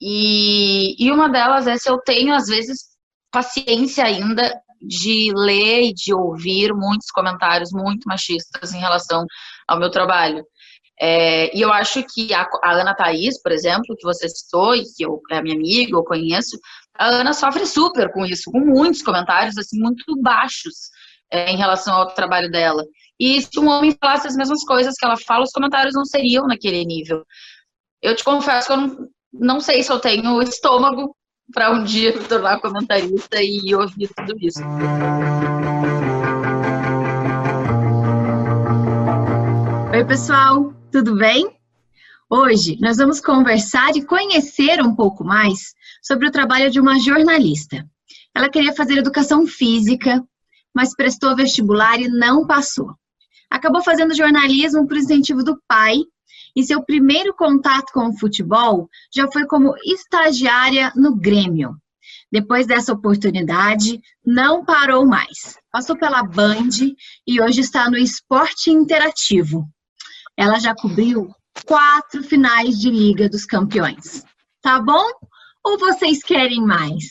E, e uma delas é se eu tenho, às vezes, paciência ainda de ler e de ouvir muitos comentários muito machistas em relação ao meu trabalho. É, e eu acho que a, a, Ana Thaís, por exemplo, que você citou e que eu, é minha amiga, eu conheço, a Ana sofre super com isso, com muitos comentários assim muito baixos é, em relação ao trabalho dela. E se um homem falasse as mesmas coisas que ela fala, os comentários não seriam naquele nível. Eu te confesso que eu não, não sei se eu tenho estômago para um dia me tornar comentarista e ouvir tudo isso. Oi, pessoal, tudo bem? Hoje nós vamos conversar e conhecer um pouco mais sobre o trabalho de uma jornalista. Ela queria fazer educação física, mas prestou vestibular e não passou. Acabou fazendo jornalismo por incentivo do pai e seu primeiro contato com o futebol já foi como estagiária no Grêmio. Depois dessa oportunidade, não parou mais. Passou pela Band e hoje está no Esporte Interativo. Ela já cobriu quatro finais de Liga dos Campeões. Tá bom? Ou vocês querem mais?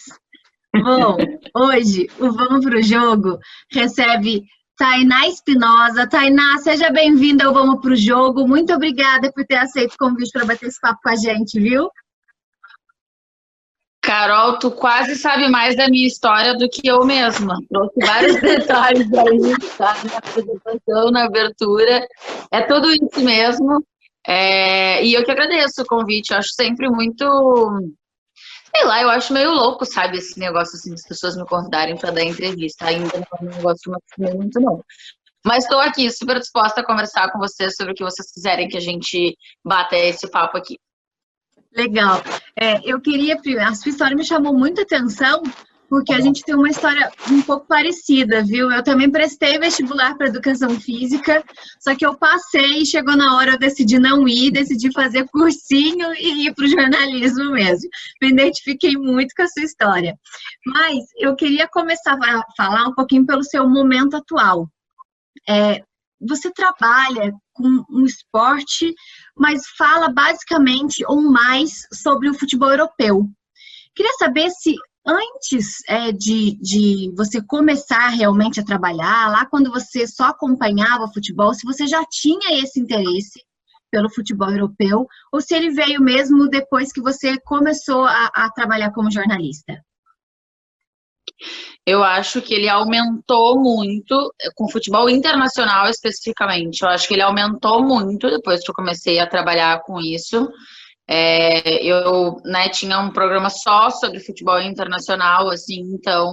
Bom, hoje o Vamos Pro Jogo recebe Tainá Espinosa. Tainá, seja bem-vinda ao Vamos Pro Jogo. Muito obrigada por ter aceito o convite para bater esse papo com a gente, viu? Carol, tu quase sabe mais da minha história do que eu mesma. Trouxe vários detalhes aí, tá? Na apresentação, na abertura. É tudo isso mesmo. É... E eu que agradeço o convite. Eu acho sempre muito Sei lá, eu acho meio louco, sabe, esse negócio assim, das pessoas me convidarem para dar entrevista. Ainda não é acostumei muito, não. Mas estou aqui super disposta a conversar com vocês sobre o que vocês quiserem que a gente bata esse papo aqui. Legal. É, eu queria, a sua história me chamou muita atenção, porque a gente tem uma história um pouco parecida, viu? Eu também prestei vestibular para educação física, só que eu passei e chegou na hora eu decidi não ir, decidi fazer cursinho e ir para o jornalismo mesmo. Me identifiquei muito com a sua história. Mas eu queria começar a falar um pouquinho pelo seu momento atual. É, você trabalha com um esporte, mas fala basicamente ou mais sobre o futebol europeu. Queria saber se antes é, de, de você começar realmente a trabalhar, lá quando você só acompanhava futebol, se você já tinha esse interesse pelo futebol europeu, ou se ele veio mesmo depois que você começou a, a trabalhar como jornalista? Eu acho que ele aumentou muito, com futebol internacional especificamente, eu acho que ele aumentou muito depois que eu comecei a trabalhar com isso. É, eu né, tinha um programa só sobre futebol internacional, assim, então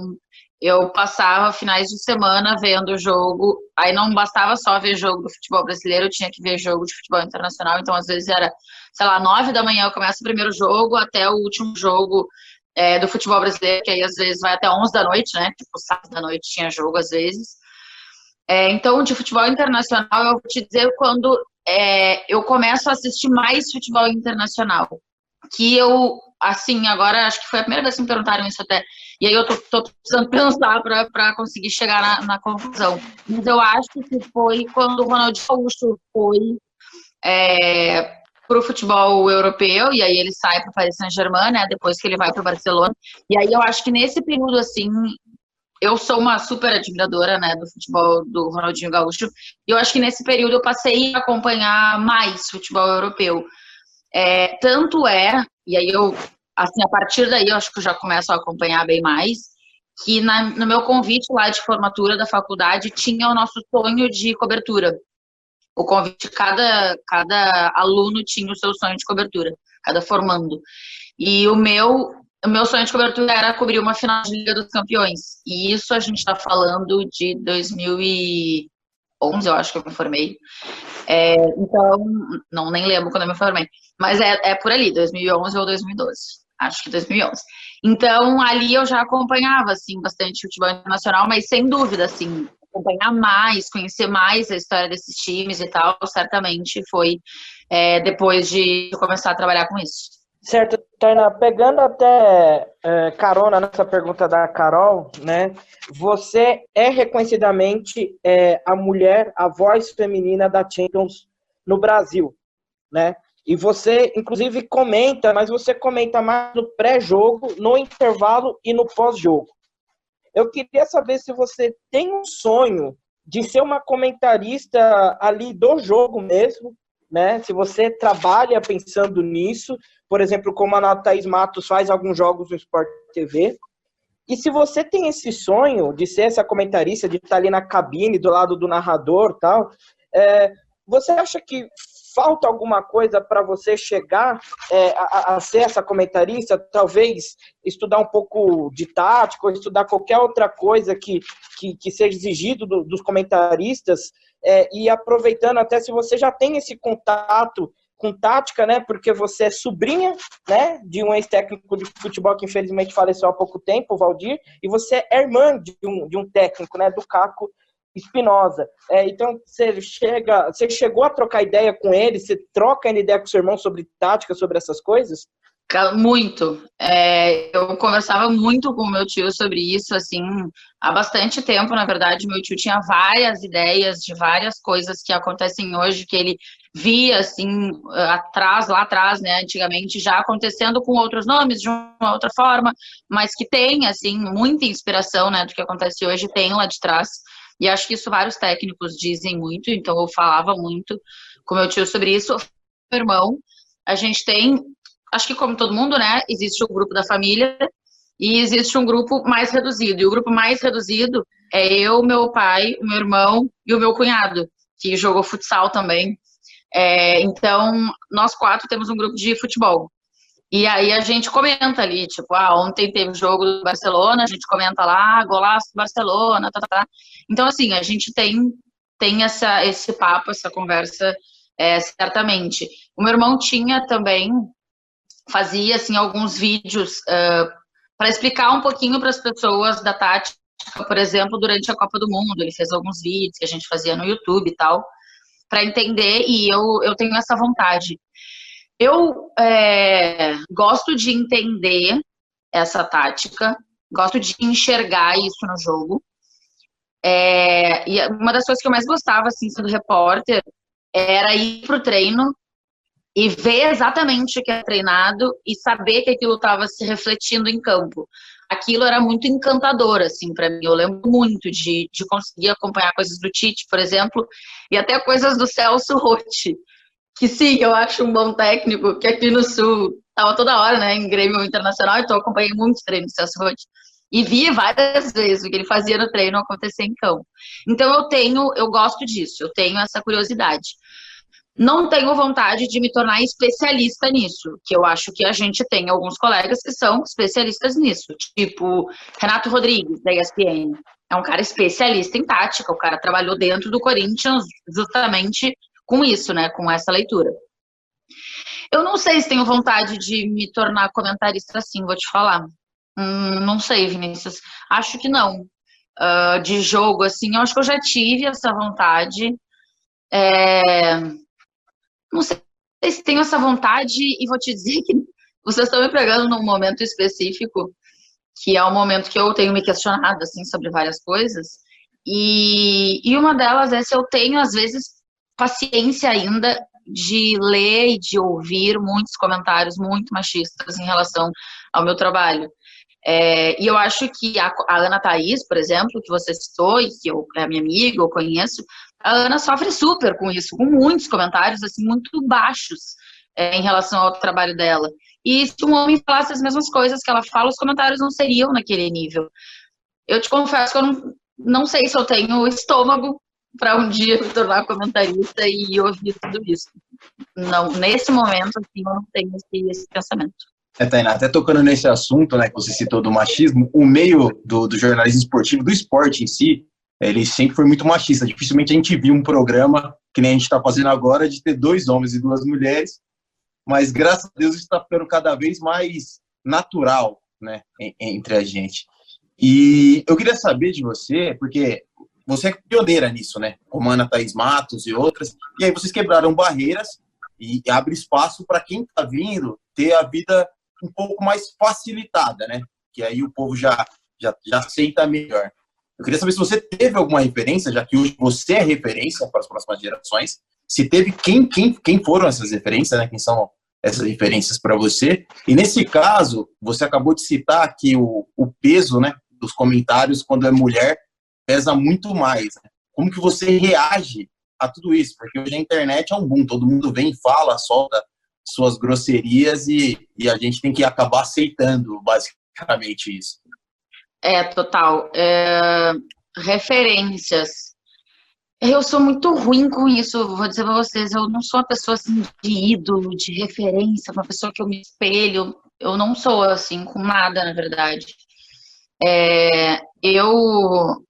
eu passava finais de semana vendo o jogo. Aí não bastava só ver jogo do futebol brasileiro, eu tinha que ver jogo de futebol internacional. Então, às vezes, era, sei lá, nove da manhã eu começo o primeiro jogo até o último jogo é, do futebol brasileiro, que aí às vezes vai até onze da noite, né? Tipo, sábado da noite tinha jogo às vezes. É, então, de futebol internacional, eu vou te dizer quando é, eu começo a assistir mais futebol internacional. Que eu, assim, agora acho que foi a primeira vez que me perguntaram isso até. E aí eu tô, tô precisando pensar para conseguir chegar na, na, conclusão. Mas eu acho que foi quando o Ronaldinho Gaúcho foi é, para o futebol europeu, e aí ele sai para o Paris Saint-Germain, né? Depois que ele vai para o Barcelona. E aí eu acho que nesse período, assim, eu sou uma super admiradora, né, do futebol do Ronaldinho Gaúcho. E eu acho que nesse período eu passei a acompanhar mais futebol europeu. É, tanto é, e aí eu, assim, a partir daí eu acho que eu já começo a acompanhar bem mais, que na, no meu convite lá de formatura da faculdade tinha o nosso sonho de cobertura. O convite, cada, cada aluno tinha o seu sonho de cobertura, cada formando. E o meu o meu sonho de cobertura era cobrir uma final de Liga dos Campeões. E isso a gente está falando de 2011, eu acho que eu me formei. É, então, não nem lembro quando eu me formei. Mas é, é por ali, 2011 ou 2012. Acho que 2011. Então, ali eu já acompanhava, assim, bastante futebol internacional, mas sem dúvida, assim, acompanhar mais, conhecer mais a história desses times e tal, certamente foi é, depois de começar a trabalhar com isso. Certo, Tainá, pegando até é, carona nessa pergunta da Carol, né? Você é reconhecidamente é, a mulher, a voz feminina da Champions no Brasil, né? E você, inclusive, comenta, mas você comenta mais no pré-jogo, no intervalo e no pós-jogo. Eu queria saber se você tem um sonho de ser uma comentarista ali do jogo mesmo, né? Se você trabalha pensando nisso, por exemplo, como a Thaís Matos faz alguns jogos no Sport TV. E se você tem esse sonho de ser essa comentarista, de estar ali na cabine, do lado do narrador tal, é, você acha que falta alguma coisa para você chegar é, a, a, ser essa comentarista? Talvez estudar um pouco de tática, ou estudar qualquer outra coisa que, que, que seja exigido do, dos comentaristas, é, e aproveitando até se você já tem esse contato com tática, né? Porque você é sobrinha, né? De um ex-técnico de futebol que infelizmente faleceu há pouco tempo, o Valdir, e você é irmã de um, de um técnico, né? Do Caco Espinosa. É, então, você chega, você chegou a trocar ideia com ele, você troca ideia com seu irmão sobre tática, sobre essas coisas? Muito. É, eu conversava muito com meu tio sobre isso, assim, há bastante tempo, na verdade. Meu tio tinha várias ideias de várias coisas que acontecem hoje, que ele via, assim, atrás, lá atrás, né, antigamente, já acontecendo com outros nomes, de uma outra forma, mas que tem, assim, muita inspiração, né, do que acontece hoje, tem lá de trás. E acho que isso vários técnicos dizem muito, então eu falava muito com meu tio sobre isso. Meu irmão, a gente tem, acho que como todo mundo, né, existe o grupo da família e existe um grupo mais reduzido. E o grupo mais reduzido é eu, meu pai, o meu irmão e o meu cunhado, que jogou futsal também. É, então, nós quatro temos um grupo de futebol. E aí a gente comenta ali, tipo, ah, ontem teve jogo do Barcelona, a gente comenta lá, golaço do Barcelona, tá, tá, tá. Então, assim, a gente tem, tem essa, esse papo, essa conversa, é, certamente. O meu irmão tinha também, fazia, assim, alguns vídeos uh, para explicar um pouquinho para as pessoas da tática, por exemplo, durante a Copa do Mundo. Ele fez alguns vídeos que a gente fazia no YouTube e tal, para entender, e eu, eu tenho essa vontade. Eu é, gosto de entender essa tática, gosto de enxergar isso no jogo. É, e uma das coisas que eu mais gostava, assim, sendo repórter, era ir pro treino e ver exatamente o que é treinado e saber que aquilo estava se refletindo em campo. Aquilo era muito encantador, assim, para mim. Eu lembro muito de, de conseguir acompanhar coisas do Tite, por exemplo, e até coisas do Celso Rotti que sim, eu acho um bom técnico, que aqui no Sul estava toda hora, né, em Grêmio Internacional, então eu acompanhei muitos treinos do Celso Rotti. E vi várias vezes o que ele fazia no treino acontecer em campo. Então eu tenho, eu gosto disso, eu tenho essa curiosidade. Não tenho vontade de me tornar especialista nisso, que eu acho que a gente tem alguns colegas que são especialistas nisso, tipo Renato Rodrigues, da ESPN. É um cara especialista em tática, o cara trabalhou dentro do Corinthians justamente com isso, né? Com essa leitura. Eu não sei se tenho vontade de me tornar comentarista assim, vou te falar. Hum, não sei, Vinícius. Acho que não. Uh, de jogo, assim, eu acho que eu já tive essa vontade. É... Não sei se tenho essa vontade e vou te dizer que vocês estão me pegando num momento específico, que é o momento que eu tenho me questionado, assim, sobre várias coisas. E, e uma delas é se eu tenho, às vezes, paciência ainda de ler e de ouvir muitos comentários muito machistas em relação ao meu trabalho. É, e eu acho que a, a, Ana Thaís, por exemplo, que você citou e que eu, é minha amiga, eu conheço, a Ana sofre super com isso, com muitos comentários assim muito baixos é, em relação ao trabalho dela. E se um homem falasse as mesmas coisas que ela fala, os comentários não seriam naquele nível. Eu te confesso que eu não, não sei se eu tenho estômago para um dia me tornar comentarista e ouvir tudo isso. Não, nesse momento, assim, eu não tenho esse, esse pensamento. É, Tainá, até tocando nesse assunto, né, que você citou do machismo, o meio do, do jornalismo esportivo, do esporte em si, ele sempre foi muito machista. Dificilmente a gente viu um programa, que nem a gente está fazendo agora, de ter dois homens e duas mulheres, mas graças a Deus está ficando cada vez mais natural, né, entre a gente. E eu queria saber de você, porque você é pioneira nisso, né? Como Ana Thaís Matos e outras. E aí vocês quebraram barreiras e abre espaço para quem está vindo ter a vida um pouco mais facilitada, né? Que aí o povo já, já, já aceita melhor. Eu queria saber se você teve alguma referência, já que hoje você é referência para as próximas gerações, se teve quem, quem, quem foram essas referências, né? Quem são essas referências para você? E nesse caso, você acabou de citar que o, o peso, né, dos comentários quando é mulher pesa muito mais. Né? Como que você reage a tudo isso? Porque hoje a internet é um boom, todo mundo vem, fala, solta suas grosserias e, e a gente tem que acabar aceitando basicamente isso. É, total. É, referências. Eu sou muito ruim com isso, vou dizer para vocês. Eu não sou uma pessoa assim de ídolo, de referência, uma pessoa que eu me espelho. Eu não sou assim com nada, na verdade. É, eu,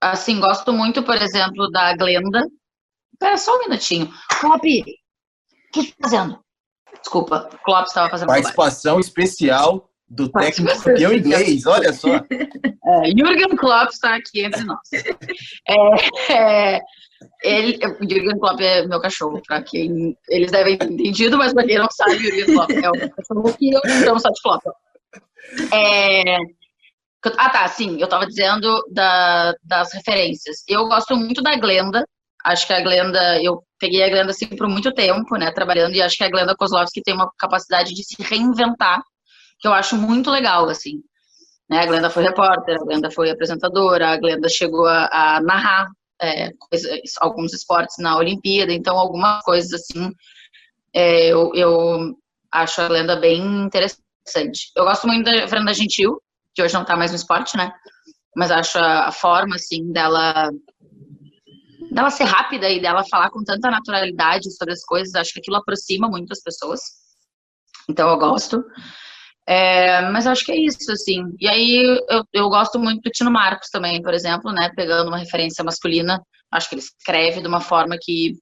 assim, gosto muito, por exemplo, da Glenda. Espera só um minutinho. Clop, o que está fazendo? Desculpa, o Klopp estava fazendo Participação especial do técnico campeão inglês, olha só. É, Jürgen Klopp está aqui entre nós. É, é, ele, Jürgen Klopp é meu cachorro, para quem eles devem ter entendido, mas para quem não sabe, Jürgen Klopp é o cachorro que eu chamo só de Klopp. É, ah, tá, sim, eu estava dizendo da, das referências. Eu gosto muito da Glenda, acho que a Glenda, eu peguei a Glenda assim por muito tempo, né, trabalhando, e acho que a Glenda Kozlovski tem uma capacidade de se reinventar que eu acho muito legal, assim. Né? A Glenda foi repórter, a Glenda foi apresentadora, a Glenda chegou a, a narrar é, alguns esportes na Olimpíada, então algumas coisas assim é, eu, eu acho a Glenda bem interessante. Eu gosto muito da Fernanda Gentil, que hoje não está mais no esporte, né? Mas acho a, a forma, assim, dela dela ser rápida e dela falar com tanta naturalidade sobre as coisas, acho que aquilo aproxima muito as pessoas. Então eu gosto. É, mas acho que é isso, assim. E aí eu, eu gosto muito do Tino Marcos também, por exemplo, né? Pegando uma referência masculina. Acho que ele escreve de uma forma que,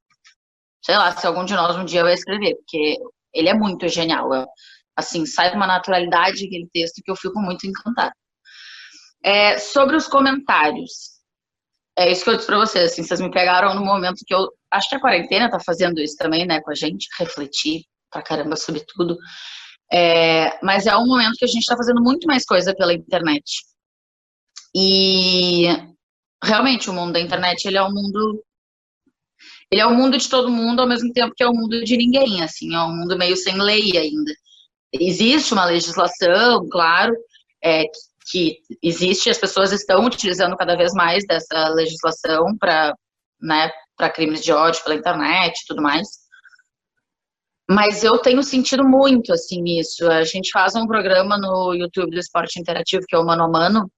sei lá, se algum de nós um dia vai escrever, porque ele é muito genial. Eu, assim, sai uma naturalidade aquele texto que eu fico muito encantada. É, sobre os comentários. É isso que eu disse pra vocês, assim, vocês me pegaram no momento que eu. Acho que a quarentena tá fazendo isso também, né, com a gente, refletir pra caramba sobre tudo. É, mas é um momento que a gente está fazendo muito mais coisa pela internet. E realmente o mundo da internet ele é um mundo ele é o mundo de todo mundo ao mesmo tempo que é o mundo de ninguém, assim, é um mundo meio sem lei ainda. Existe uma legislação, claro, é, que existe, as pessoas estão utilizando cada vez mais dessa legislação para né, crimes de ódio pela internet e tudo mais. Mas eu tenho sentido muito, assim, isso. A gente faz um programa no YouTube do Esporte Interativo, que é o Mano a Mano,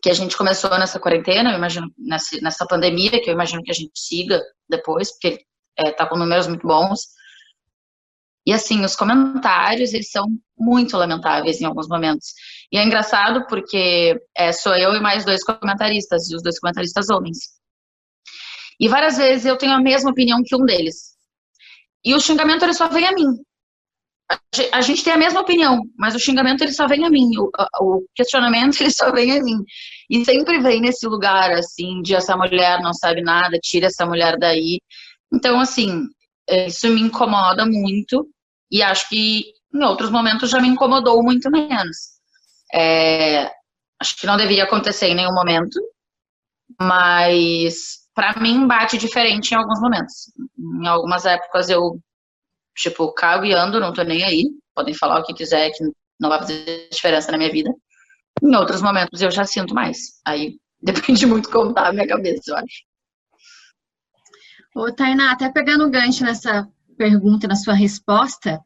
que a gente começou nessa quarentena, eu imagino, nessa, nessa pandemia, que eu imagino que a gente siga depois, porque é, tá com números muito bons. E, assim, os comentários, eles são muito lamentáveis em alguns momentos. E é engraçado porque é, sou eu e mais dois comentaristas, e os dois comentaristas homens. E várias vezes eu tenho a mesma opinião que um deles. E o xingamento ele só vem a mim. A gente tem a mesma opinião, mas o xingamento ele só vem a mim, o, o questionamento ele só vem a mim. E sempre vem nesse lugar assim de essa mulher não sabe nada, tira essa mulher daí. Então assim, isso me incomoda muito e acho que em outros momentos já me incomodou muito menos. É, acho que não deveria acontecer em nenhum momento, mas para mim bate diferente em alguns momentos. Em algumas épocas eu, tipo, cago e ando, não tô nem aí. Podem falar o que quiser, que não vai fazer diferença na minha vida. Em outros momentos eu já sinto mais. Aí depende muito como tá a minha cabeça, eu acho. Ô, Tainá, até pegando o gancho nessa pergunta, na sua resposta,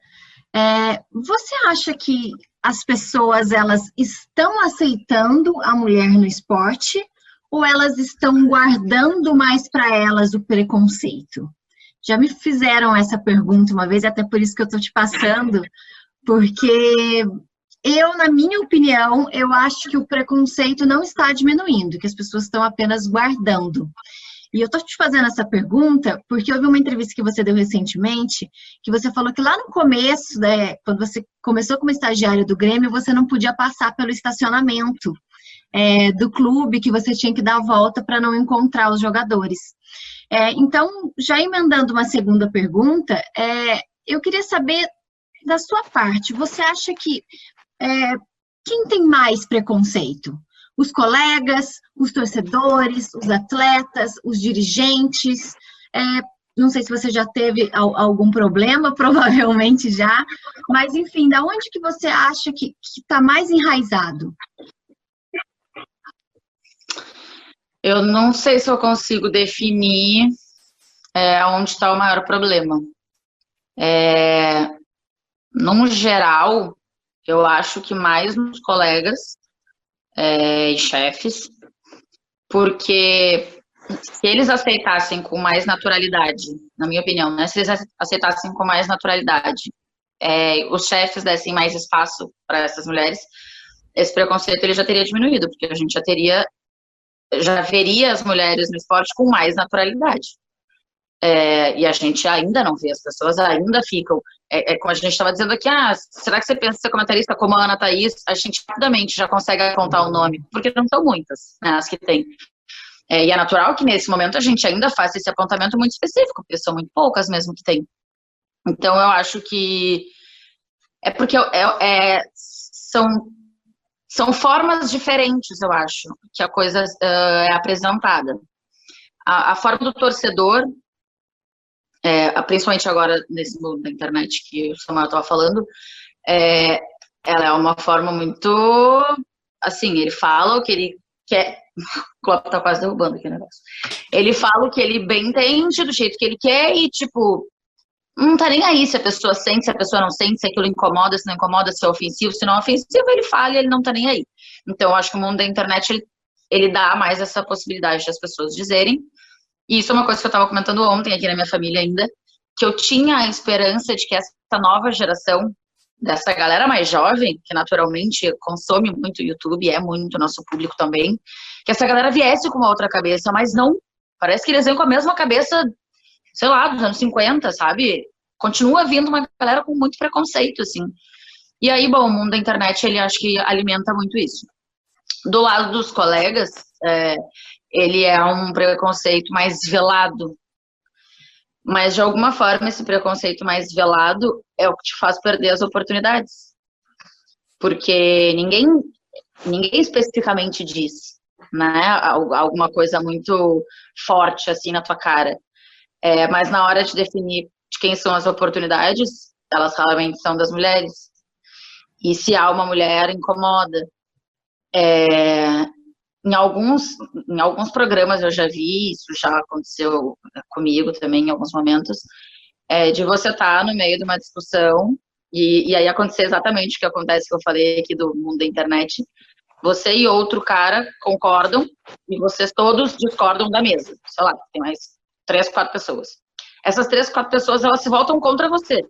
é, você acha que as pessoas elas estão aceitando a mulher no esporte ou elas estão guardando mais para elas o preconceito? Já me fizeram essa pergunta uma vez, até por isso que eu estou te passando, porque eu, na minha opinião, eu acho que o preconceito não está diminuindo, que as pessoas estão apenas guardando. E eu estou te fazendo essa pergunta porque eu vi uma entrevista que você deu recentemente, que você falou que lá no começo, né, quando você começou como estagiário do Grêmio, você não podia passar pelo estacionamento é, do clube que você tinha que dar a volta para não encontrar os jogadores. É, então, já emendando uma segunda pergunta, é, eu queria saber da sua parte, você acha que é, quem tem mais preconceito? Os colegas, os torcedores, os atletas, os dirigentes? É, não sei se você já teve algum problema, provavelmente já, mas enfim, da onde que você acha que está mais enraizado? Eu não sei se eu consigo definir é, onde está o maior problema. É, num geral, eu acho que mais nos colegas é, e chefes, porque se eles aceitassem com mais naturalidade, na minha opinião, né? Se eles aceitassem com mais naturalidade, é, os chefes dessem mais espaço para essas mulheres, esse preconceito ele já teria diminuído, porque a gente já teria, já veria as mulheres no esporte com mais naturalidade. É, e a gente ainda não vê, as pessoas ainda ficam. É, é como a gente estava dizendo aqui, ah, será que você pensa ser comentarista como a Ana Thaís? A gente rapidamente já consegue apontar o nome, porque não são muitas né, as que tem. É, e é natural que nesse momento a gente ainda faça esse apontamento muito específico, porque são muito poucas mesmo que tem. Então eu acho que é porque é, é, são, são formas diferentes, eu acho, que a coisa uh, é apresentada. A, a, forma do torcedor, é, principalmente agora nesse mundo da internet que o Samuel estava falando, é, ela é uma forma muito assim, ele fala o que ele quer o Klopp tá quase derrubando aqui o negócio. Ele fala o que ele bem entende, do jeito que ele quer, e, tipo, não tá nem aí se a pessoa sente, se a pessoa não sente, se aquilo incomoda, se não incomoda, se é ofensivo, se não é ofensivo, ele fala e ele não tá nem aí. Então, eu acho que o mundo da internet, ele, ele dá mais essa possibilidade das pessoas dizerem. E isso é uma coisa que eu tava comentando ontem aqui na minha família ainda, que eu tinha a esperança de que essa nova geração dessa galera mais jovem, que naturalmente consome muito YouTube, é muito nosso público também, que essa galera viesse com uma outra cabeça, mas não. Parece que eles vêm com a mesma cabeça, sei lá, dos anos 50, sabe? Continua vindo uma galera com muito preconceito, assim. E aí, bom, o mundo da internet, ele acho que alimenta muito isso. Do lado dos colegas, é, ele é um preconceito mais velado, mas, de alguma forma, esse preconceito mais velado é o que te faz perder as oportunidades. Porque ninguém, ninguém especificamente diz, né? Alguma coisa muito forte, assim, na tua cara. É, mas na hora de definir de quem são as oportunidades, elas realmente são das mulheres. E se há uma mulher, incomoda. É, em alguns, em alguns programas eu já vi, isso já aconteceu comigo também em alguns momentos, é, de você estar tá no meio de uma discussão e, e aí acontecer exatamente o que acontece que eu falei aqui do mundo da internet. Você e outro cara concordam e vocês todos discordam da mesa. Sei lá, tem mais três, quatro pessoas. Essas três, quatro pessoas, elas se voltam contra você.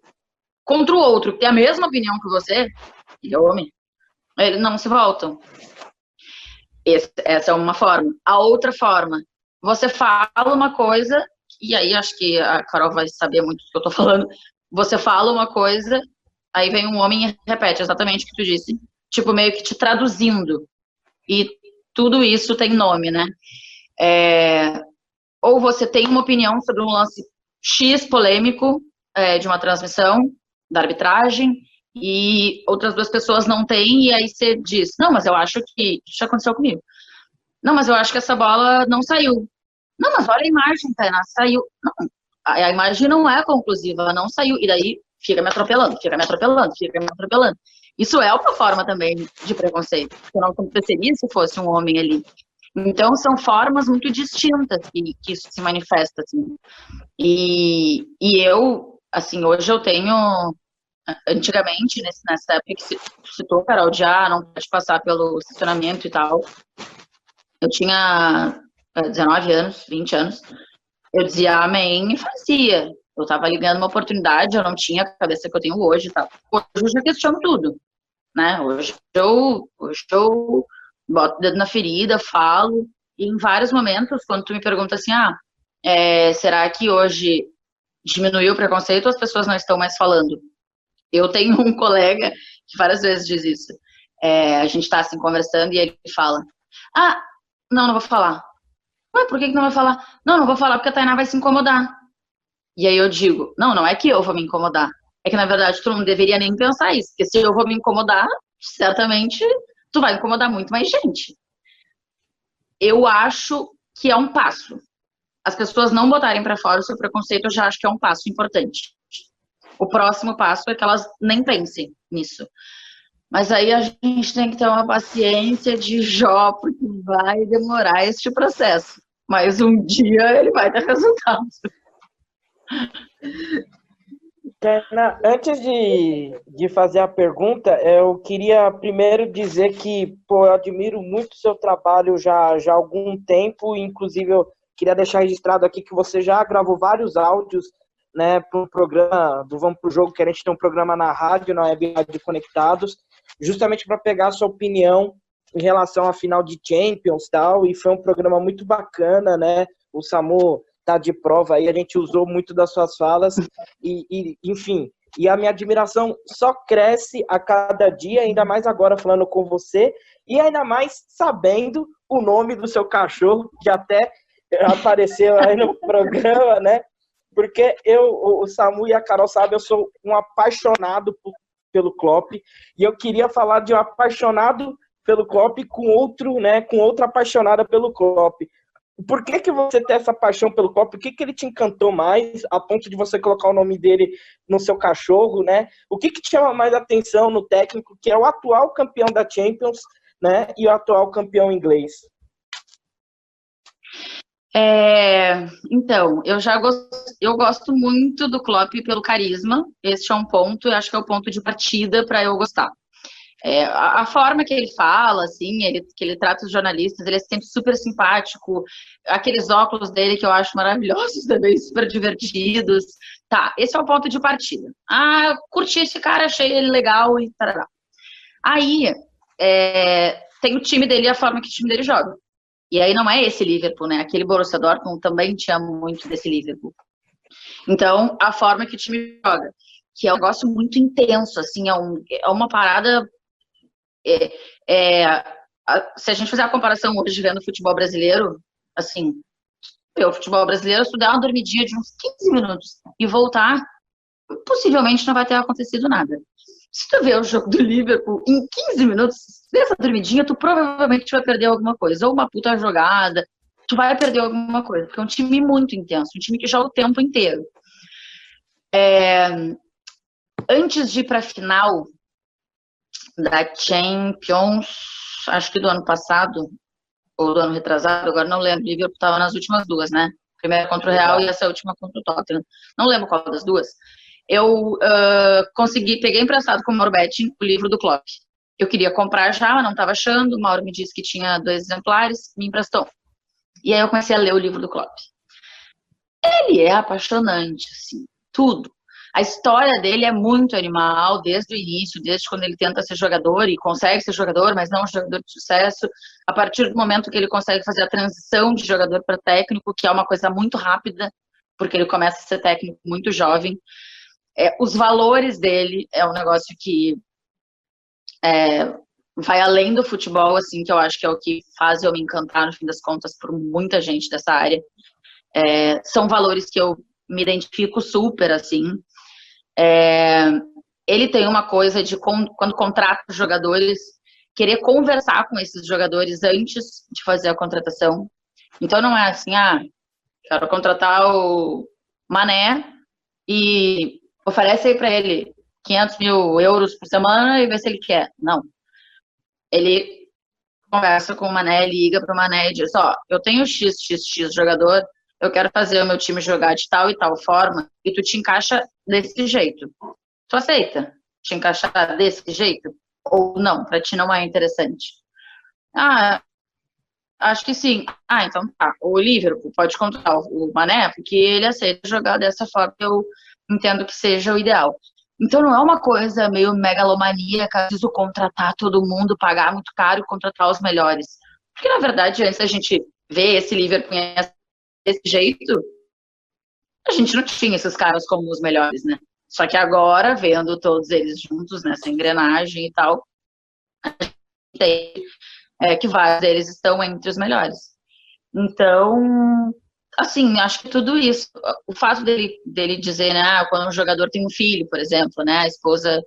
Contra o outro, que tem a mesma opinião que você, e é homem, eles não se voltam. Esse, essa é uma forma. A outra forma, você fala uma coisa, e aí acho que a Carol vai saber muito do que eu tô falando. Você fala uma coisa, aí vem um homem e repete exatamente o que tu disse, tipo, meio que te traduzindo. E tudo isso tem nome, né? É, ou você tem uma opinião sobre um lance X polêmico é, de uma transmissão da arbitragem, e outras duas pessoas não têm, e aí você diz, não, mas eu acho que isso aconteceu comigo. Não, mas eu acho que essa bola não saiu. Não, mas olha a imagem, Tainá, saiu. Não, a imagem não é conclusiva, não saiu. E daí fica me atropelando, fica me atropelando, fica me atropelando. Isso é uma forma também de preconceito, que não aconteceria se fosse um homem ali. Então, são formas muito distintas que, que isso se manifesta, assim. E, e eu, assim, hoje eu tenho antigamente, nesse, nessa época que você citou, Carol, já ah, não pode passar pelo estacionamento e tal. Eu tinha 19 é, anos, 20 anos. Eu dizia amém e fazia. Eu tava ligando uma oportunidade, eu não tinha a cabeça que eu tenho hoje e tal. Hoje eu já questiono tudo, né? Hoje eu, hoje eu boto o dedo na ferida, falo. E em vários momentos, quando tu me pergunta assim, ah, é, será que hoje diminuiu o preconceito ou as pessoas não estão mais falando? Eu tenho um colega que várias vezes diz isso. É, a gente está assim conversando e ele fala: Ah, não, não vou falar. Ué, por que, que não vai falar? Não, não vou falar porque a Tainá vai se incomodar. E aí eu digo: Não, não é que eu vou me incomodar. É que na verdade tu não deveria nem pensar isso. Porque se eu vou me incomodar, certamente tu vai incomodar muito mais gente. Eu acho que é um passo. as pessoas não botarem para fora o seu preconceito, eu já acho que é um passo importante. O próximo passo é que elas nem pensem nisso. Mas aí a gente tem que ter uma paciência de Jó, porque vai demorar este processo. Mas um dia ele vai ter resultado. Tena, antes de, de fazer a pergunta, eu queria primeiro dizer que pô, eu admiro muito o seu trabalho já, já há algum tempo, inclusive eu queria deixar registrado aqui que você já gravou vários áudios né, para o programa do Vamos Pro Jogo, que a gente tem um programa na rádio, na Web Rádio Conectados, justamente para pegar a sua opinião em relação à final de Champions tal, e foi um programa muito bacana, né? O Samu tá de prova aí, a gente usou muito das suas falas, e, e enfim, e a minha admiração só cresce a cada dia, ainda mais agora falando com você, e ainda mais sabendo o nome do seu cachorro, que até apareceu aí no programa, né? porque eu, o Samu e a Carol sabem, eu sou um apaixonado por, pelo Klopp, e eu queria falar de um apaixonado pelo Klopp com outro, né, com outra apaixonada pelo Klopp. Por que, que você tem essa paixão pelo Klopp? O que, que ele te encantou mais, a ponto de você colocar o nome dele no seu cachorro, né? O que, que te chama mais atenção no técnico, que é o atual campeão da Champions, né, e o atual campeão inglês? É, então, eu já gosto, eu gosto muito do Klopp pelo carisma. Este é um ponto, eu acho que é o ponto de partida para eu gostar. É, a, a, forma que ele fala, assim, ele, que ele trata os jornalistas, ele é sempre super simpático. Aqueles óculos dele que eu acho maravilhosos também, super divertidos. Tá, esse é o ponto de partida. Ah, curti esse cara, achei ele legal e tarará. Aí, é, tem o time dele e a forma que o time dele joga. E aí não é esse Liverpool, né? Aquele Borussia Dortmund também tinha muito desse Liverpool. Então, a forma que o time joga, que é um negócio muito intenso, assim, é, um, é uma parada. É, é, a, se a gente fizer a comparação hoje vendo o futebol brasileiro, assim, o futebol brasileiro, se uma dormidinha de uns 15 minutos e voltar, possivelmente não vai ter acontecido nada. Se tu vê o jogo do Liverpool em 15 minutos, dessa dormidinha, tu provavelmente vai perder alguma coisa. Ou uma puta jogada, tu vai perder alguma coisa. Porque é um time muito intenso, um time que joga o tempo inteiro. É, antes de ir pra final da Champions, acho que do ano passado, ou do ano retrasado, agora não lembro, Liverpool estava nas últimas duas, né? Primeira contra o Real e essa última contra o Tottenham. Não lembro qual das duas eu uh, consegui, peguei emprestado com o Mauro o livro do Klopp. Eu queria comprar já, mas não estava achando. O Mauro me disse que tinha dois exemplares, me emprestou. E aí eu comecei a ler o livro do Klopp. Ele é apaixonante, assim, tudo. A história dele é muito animal, desde o início, desde quando ele tenta ser jogador e consegue ser jogador, mas não um jogador de sucesso. A partir do momento que ele consegue fazer a transição de jogador para técnico, que é uma coisa muito rápida, porque ele começa a ser técnico muito jovem. É, os valores dele é um negócio que é, vai além do futebol, assim, que eu acho que é o que faz eu me encantar, no fim das contas, por muita gente dessa área. É, são valores que eu me identifico super, assim. É, ele tem uma coisa de, quando contrata jogadores, querer conversar com esses jogadores antes de fazer a contratação. Então, não é assim, ah, quero contratar o Mané e oferece aí para ele 500 mil euros por semana e vê se ele quer. Não. Ele conversa com o Mané, liga para o Mané e diz: Ó, eu tenho X, X, X jogador, eu quero fazer o meu time jogar de tal e tal forma, e tu te encaixa desse jeito. Tu aceita te encaixar desse jeito? Ou não, para ti não é interessante? Ah, acho que sim. Ah, então tá. O Liverpool pode contratar o Mané, porque ele aceita jogar dessa forma. Eu entendo que seja o ideal. Então não é uma coisa meio megalomaníaca, preciso contratar todo mundo, pagar muito caro e contratar os melhores. Porque na verdade, antes a gente ver esse Liverpool desse jeito, a gente não tinha esses caras como os melhores, né? Só que agora, vendo todos eles juntos nessa engrenagem e tal, a gente tem é, que vários deles estão entre os melhores. Então, assim, acho que tudo isso, o fato dele, dele dizer, né, ah, quando um jogador tem um filho, por exemplo, né, a esposa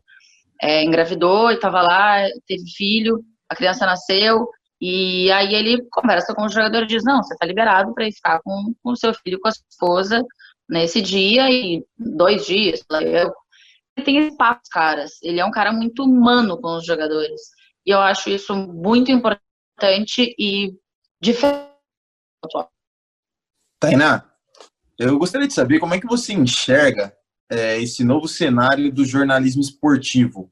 é, engravidou e estava lá, teve filho, a criança nasceu, E aí ele conversa com o jogador e diz, não, você está liberado para ficar com o seu filho, com a sua esposa, nesse dia e dois dias. Eu, ele tem espaço, caras. Ele é um cara muito humano com os jogadores. E eu acho isso muito importante e diferente. Tainá, eu gostaria de saber como é que você enxerga é, esse novo cenário do jornalismo esportivo,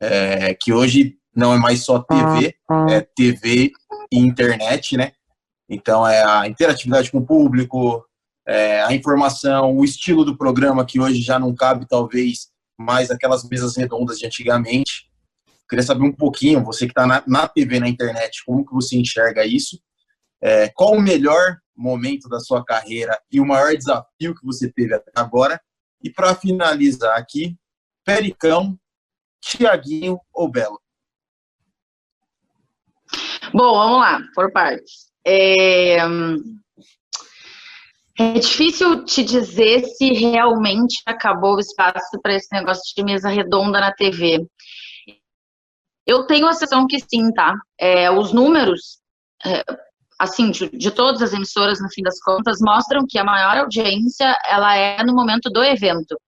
é, que hoje não é mais só TV, é TV e internet, né? Então é a interatividade com o público, é, a informação, o estilo do programa que hoje já não cabe talvez mais aquelas mesas redondas de antigamente. Queria saber um pouquinho, você que está na, na, TV, na internet, como que você enxerga isso? É, qual o melhor momento da sua carreira e o maior desafio que você teve até agora? E para finalizar aqui, Pericão, Tiaguinho ou Belo? Bom, vamos lá, por partes. É... é difícil te dizer se realmente acabou o espaço para esse negócio de mesa redonda na TV. Eu tenho a sensação que sim, tá? É, os números, é, assim, de, de, todas as emissoras, no fim das contas, mostram que a maior audiência, ela é no momento do evento,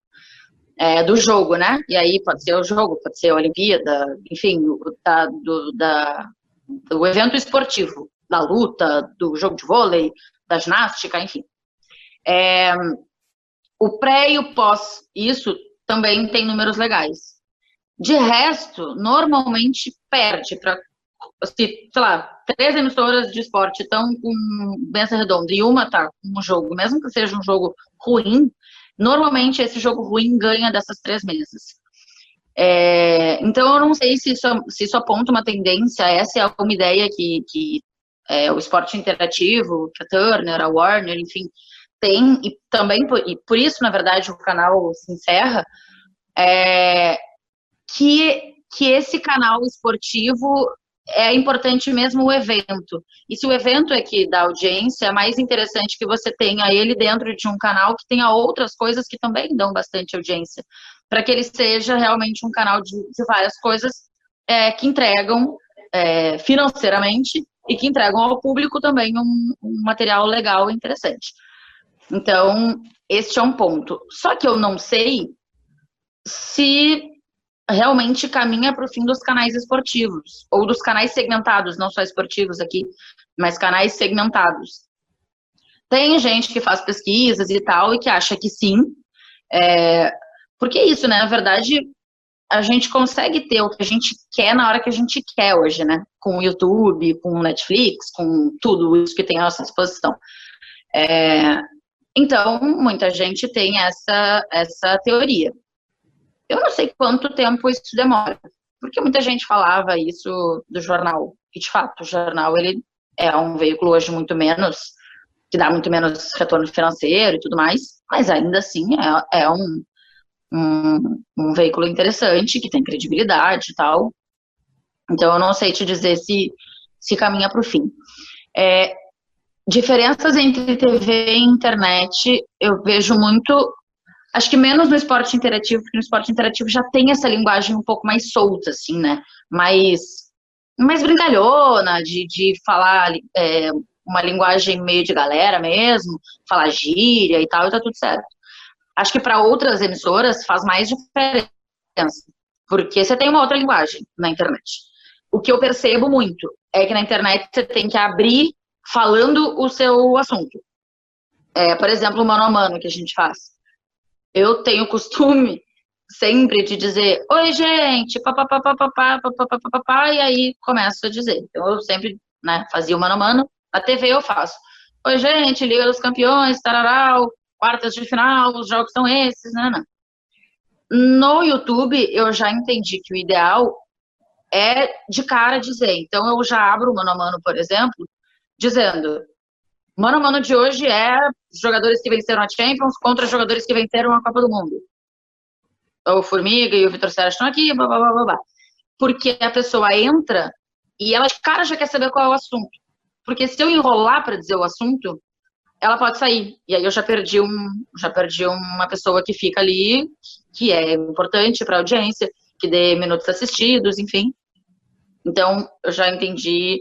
é, do jogo, né? E aí pode ser o jogo, pode ser a Olimpíada, enfim, da, do, da, do evento esportivo, da luta, do jogo de vôlei, da ginástica, enfim. É, o pré e o pós, isso também tem números legais. De resto, normalmente perde para sei lá, três emissoras de esporte estão com mesa redonda e uma tá com um jogo, mesmo que seja um jogo ruim, normalmente esse jogo ruim ganha dessas três mesas. É, então eu não sei se isso, se isso aponta uma tendência, essa é uma ideia que, que é, o esporte interativo, que a Turner, a Warner, enfim, tem, e também por, e por isso, na verdade, o canal se encerra, é, que, que esse canal esportivo é importante mesmo o evento. E se o evento é que dá audiência, é mais interessante que você tenha ele dentro de um canal que tenha outras coisas que também dão bastante audiência. Para que ele seja realmente um canal de, de várias coisas é, que entregam é, financeiramente e que entregam ao público também um, um material legal e interessante. Então, este é um ponto. Só que eu não sei se realmente caminha para o fim dos canais esportivos, ou dos canais segmentados, não só esportivos aqui, mas canais segmentados. Tem gente que faz pesquisas e tal e que acha que sim, é, porque é isso, né? Na verdade, a gente consegue ter o que a gente quer na hora que a gente quer hoje, né? Com o YouTube, com o Netflix, com tudo isso que tem à nossa disposição. É, então, muita gente tem essa, essa teoria. Eu não sei quanto tempo isso demora, porque muita gente falava isso do jornal. E de fato, o jornal ele é um veículo hoje muito menos que dá muito menos retorno financeiro e tudo mais, mas ainda assim é, é um, um, um veículo interessante que tem credibilidade e tal. Então eu não sei te dizer se se caminha para o fim. É, diferenças entre TV e internet eu vejo muito Acho que menos no esporte interativo, porque no esporte interativo já tem essa linguagem um pouco mais solta, assim, né? Mais, mais brincalhona, de, de falar é, uma linguagem meio de galera mesmo, falar gíria e tal, e tá tudo certo. Acho que para outras emissoras faz mais diferença, porque você tem uma outra linguagem na internet. O que eu percebo muito é que na internet você tem que abrir falando o seu assunto. É, por exemplo, o mano a mano que a gente faz eu tenho costume sempre de dizer, oi, gente, papapá, e aí começo a dizer. Então, eu sempre né, fazia o mano a mano, na TV eu faço. Oi, gente, Liga dos Campeões, tararau, quartas de final, os jogos são esses, né, né. No YouTube, eu já entendi que o ideal é de cara dizer. Então, eu já abro o mano a mano, por exemplo, dizendo, Mano a mano de hoje é jogadores que venceram a Champions contra jogadores que venceram a Copa do Mundo. O Formiga e o Vitor Sérgio estão aqui, blá, blá, blá, blá. Porque a pessoa entra e ela de cara já quer saber qual é o assunto. Porque se eu enrolar para dizer o assunto, ela pode sair. E aí eu já perdi um, já perdi uma pessoa que fica ali, que é importante para a audiência, que dê minutos assistidos, enfim. Então, eu já entendi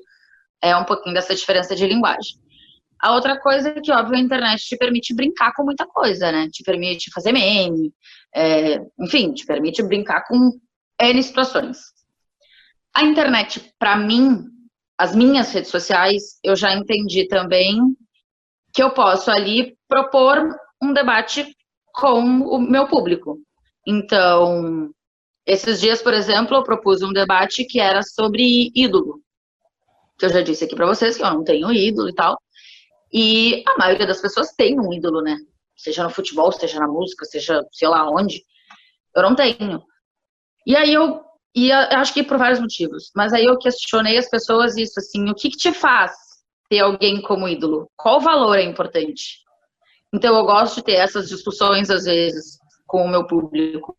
é, um pouquinho dessa diferença de linguagem. A outra coisa é que, óbvio, a internet te permite brincar com muita coisa, né? Te permite fazer meme, é, enfim, te permite brincar com N situações. A internet, para mim, as minhas redes sociais, eu já entendi também que eu posso ali propor um debate com o meu público. Então, esses dias, por exemplo, eu propus um debate que era sobre ídolo. Que eu já disse aqui para vocês que eu não tenho ídolo e tal. E a maioria das pessoas tem um ídolo, né? Seja no futebol, seja na música, seja sei lá onde. Eu não tenho. E aí eu, e eu acho que por vários motivos, mas aí eu questionei as pessoas isso assim, o que, que te faz ter alguém como ídolo? Qual valor é importante? Então eu gosto de ter essas discussões às vezes com o meu público.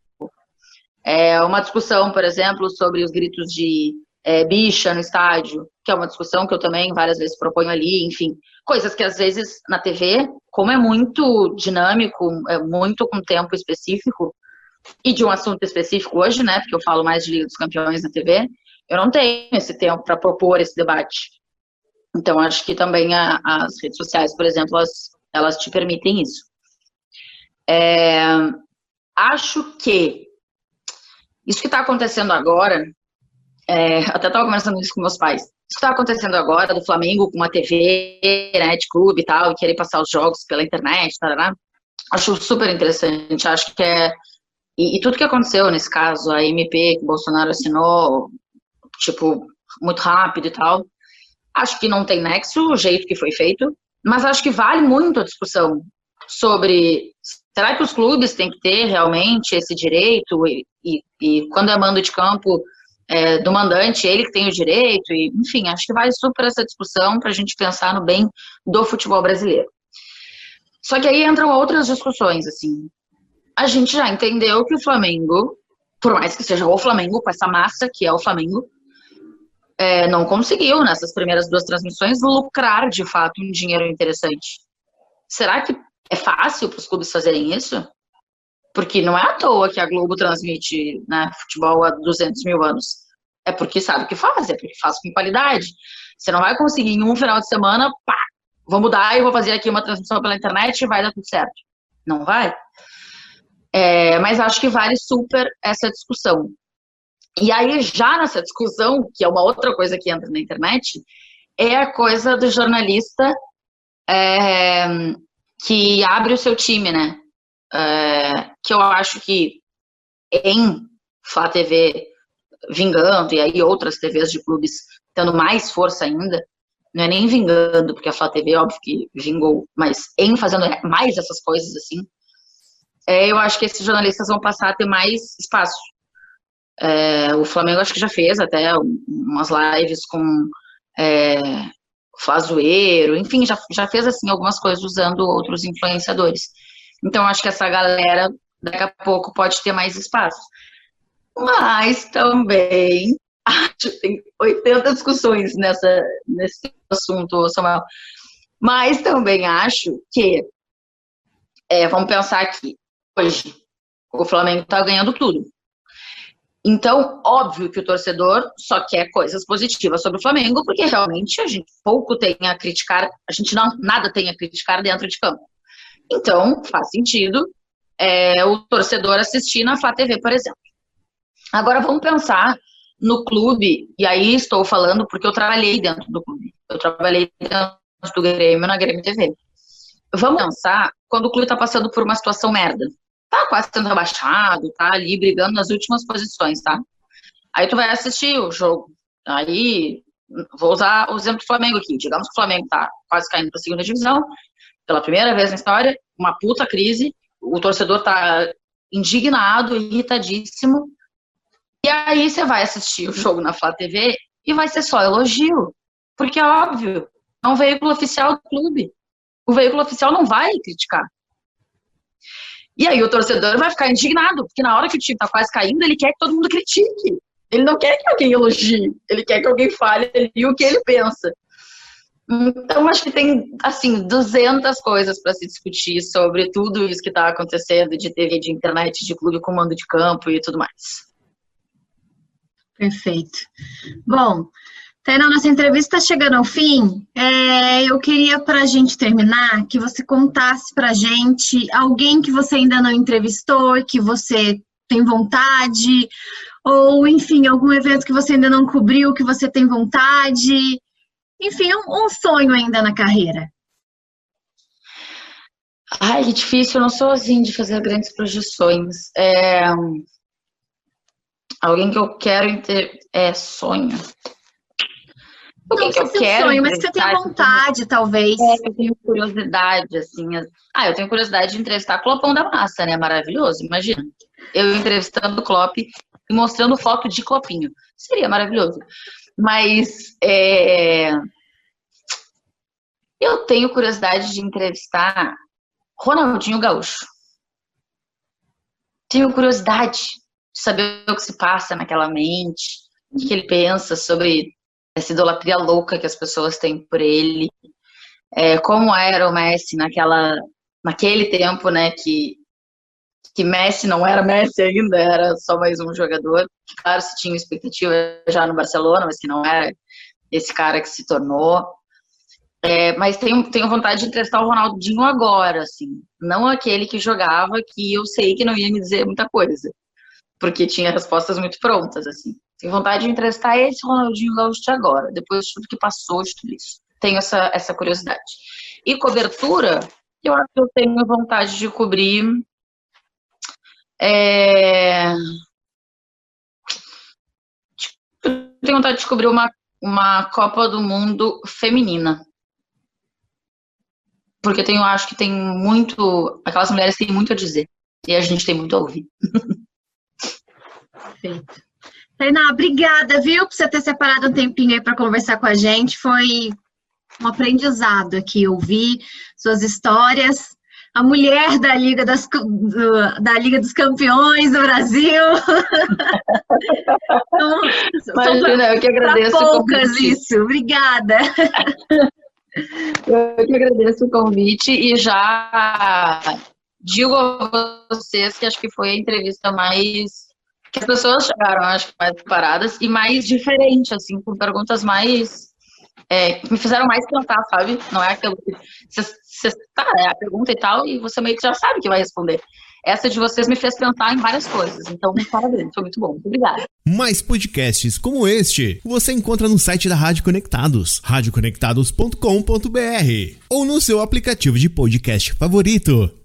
É uma discussão, por exemplo, sobre os gritos de é, bicha no estádio, que é uma discussão que eu também várias vezes proponho ali, enfim, coisas que às vezes na TV, como é muito dinâmico, é muito com tempo específico e de um assunto específico hoje, né, porque eu falo mais de Liga dos Campeões na TV, eu não tenho esse tempo para propor esse debate. Então, acho que também a, as redes sociais, por exemplo, elas, elas te permitem isso. É, acho que isso que está acontecendo agora, é, até estava conversando isso com meus pais, isso que está acontecendo agora do Flamengo com uma TV, né, de clube e tal, e querer passar os jogos pela internet, tarará, acho super interessante, acho que é, e, e, tudo que aconteceu nesse caso, a MP que o Bolsonaro assinou, tipo, muito rápido e tal, acho que não tem nexo o jeito que foi feito, mas acho que vale muito a discussão sobre será que os clubes têm que ter realmente esse direito e, e, e quando é mando de campo é, do mandante, ele que tem o direito, e, enfim, acho que vale super essa discussão para a gente pensar no bem do futebol brasileiro. Só que aí entram outras discussões, assim. A gente já entendeu que o Flamengo, por mais que seja o Flamengo, com essa massa que é o Flamengo, é, não conseguiu, nessas primeiras duas transmissões, lucrar de fato um dinheiro interessante. Será que é fácil para os clubes fazerem isso? Porque não é à toa que a Globo transmite né, futebol há 200 mil anos. É porque sabe o que faz, é porque faz com qualidade. Você não vai conseguir em um final de semana, pá, vou mudar e vou fazer aqui uma transmissão pela internet e vai dar tudo certo. Não vai. É, mas acho que vale super essa discussão. E aí, já nessa discussão, que é uma outra coisa que entra na internet, é a coisa do jornalista é, que abre o seu time, né? É, que eu acho que em Flá TV vingando, e aí outras TVs de clubes tendo mais força ainda, não é nem vingando, porque a Flá TV, óbvio que vingou, mas em fazendo mais essas coisas assim, é, eu acho que esses jornalistas vão passar a ter mais espaço. É, o Flamengo acho que já fez até umas lives com é, Flazoeiro, enfim, já, já fez assim algumas coisas usando outros influenciadores. Então acho que essa galera daqui a pouco pode ter mais espaço. Mas também acho tem 80 discussões nessa, nesse assunto, Samuel. Mas também acho que é, vamos pensar aqui, hoje o Flamengo está ganhando tudo. Então, óbvio que o torcedor só quer coisas positivas sobre o Flamengo, porque realmente a gente pouco tem a criticar, a gente não nada tem a criticar dentro de campo. Então, faz sentido é, o torcedor assistir na Flá TV, por exemplo. Agora vamos pensar no clube, e aí estou falando porque eu trabalhei dentro do clube. Eu trabalhei dentro do Grêmio na Grêmio TV. Vamos pensar quando o clube está passando por uma situação merda tá quase sendo rebaixado, tá ali brigando nas últimas posições, tá? Aí tu vai assistir o jogo. Aí, vou usar o exemplo do Flamengo aqui. Digamos que o Flamengo tá quase caindo para a segunda divisão, pela primeira vez na história, uma puta crise, o torcedor tá indignado, irritadíssimo. E aí você vai assistir o jogo na Flá TV e vai ser só elogio. Porque é óbvio, é um veículo oficial do clube. O veículo oficial não vai criticar. E aí o torcedor vai ficar indignado, porque na hora que o time tá quase caindo, ele quer que todo mundo critique. Ele não quer que alguém elogie, ele quer que alguém fale o que ele pensa. Então, acho que tem, assim, 200 coisas para se discutir sobre tudo isso que está acontecendo de TV, de internet, de clube, comando de campo e tudo mais. Perfeito. Bom, Tainá, nossa entrevista está chegando ao fim. É, eu queria, para a gente terminar, que você contasse para a gente alguém que você ainda não entrevistou, que você tem vontade, ou, enfim, algum evento que você ainda não cobriu, que você tem vontade. Enfim, um, um sonho ainda na carreira. Ai, que difícil, eu não sou assim de fazer grandes projeções. É... Alguém que eu quero é sonho. Alguém que eu quero. Sonho, mas que você tem vontade, tenho... talvez. É, eu tenho curiosidade, assim. Ah, eu tenho curiosidade de entrevistar Clopão da Massa, né? Maravilhoso, imagina. Eu entrevistando o Clop e mostrando foto de Clopinho. Seria maravilhoso. Mas é... eu tenho curiosidade de entrevistar Ronaldinho Gaúcho. Tenho curiosidade de saber o que se passa naquela mente, o que ele pensa sobre essa idolatria louca que as pessoas têm por ele, é, como era o Messi naquela, naquele tempo, né, que, que Messi não era Messi ainda, era só mais um jogador, claro, se tinha expectativa já no Barcelona, mas que não era esse cara que se tornou. É, mas tenho, tenho vontade de entrevistar o Ronaldinho agora, assim. Não aquele que jogava, que eu sei que não ia me dizer muita coisa. Porque tinha respostas muito prontas, assim. Tenho vontade de entrevistar esse Ronaldinho Gaúcho de agora, depois de tudo que passou, de tudo isso. Tenho essa, essa curiosidade. E cobertura, eu acho que eu tenho vontade de cobrir. É... Tenho vontade de cobrir uma, uma Copa do Mundo feminina porque eu tenho, acho que tem muito, aquelas mulheres têm muito a dizer e a gente tem muito a ouvir. Perfeito. Tainá, obrigada, viu, por você ter separado um tempinho aí para conversar com a gente. Foi um aprendizado aqui ouvir suas histórias. A mulher da Liga, das, do, da Liga dos Campeões do Brasil. então, Imagina, eu que agradeço. poucas isso, obrigada. Eu que agradeço o convite e já digo a vocês que acho que foi a entrevista mais que as pessoas chegaram, acho mais preparadas e mais diferente, assim, com perguntas mais é, que me fizeram mais pensar, sabe? Não é aquilo que você tá, é a pergunta e tal, e você meio que já sabe que vai responder essa de vocês me fez pensar em várias coisas. Então, parabéns, foi muito bom. Obrigada. Mais podcasts como este você encontra no site da Rádio Conectados, radioconectados.com.br ou no seu aplicativo de podcast favorito.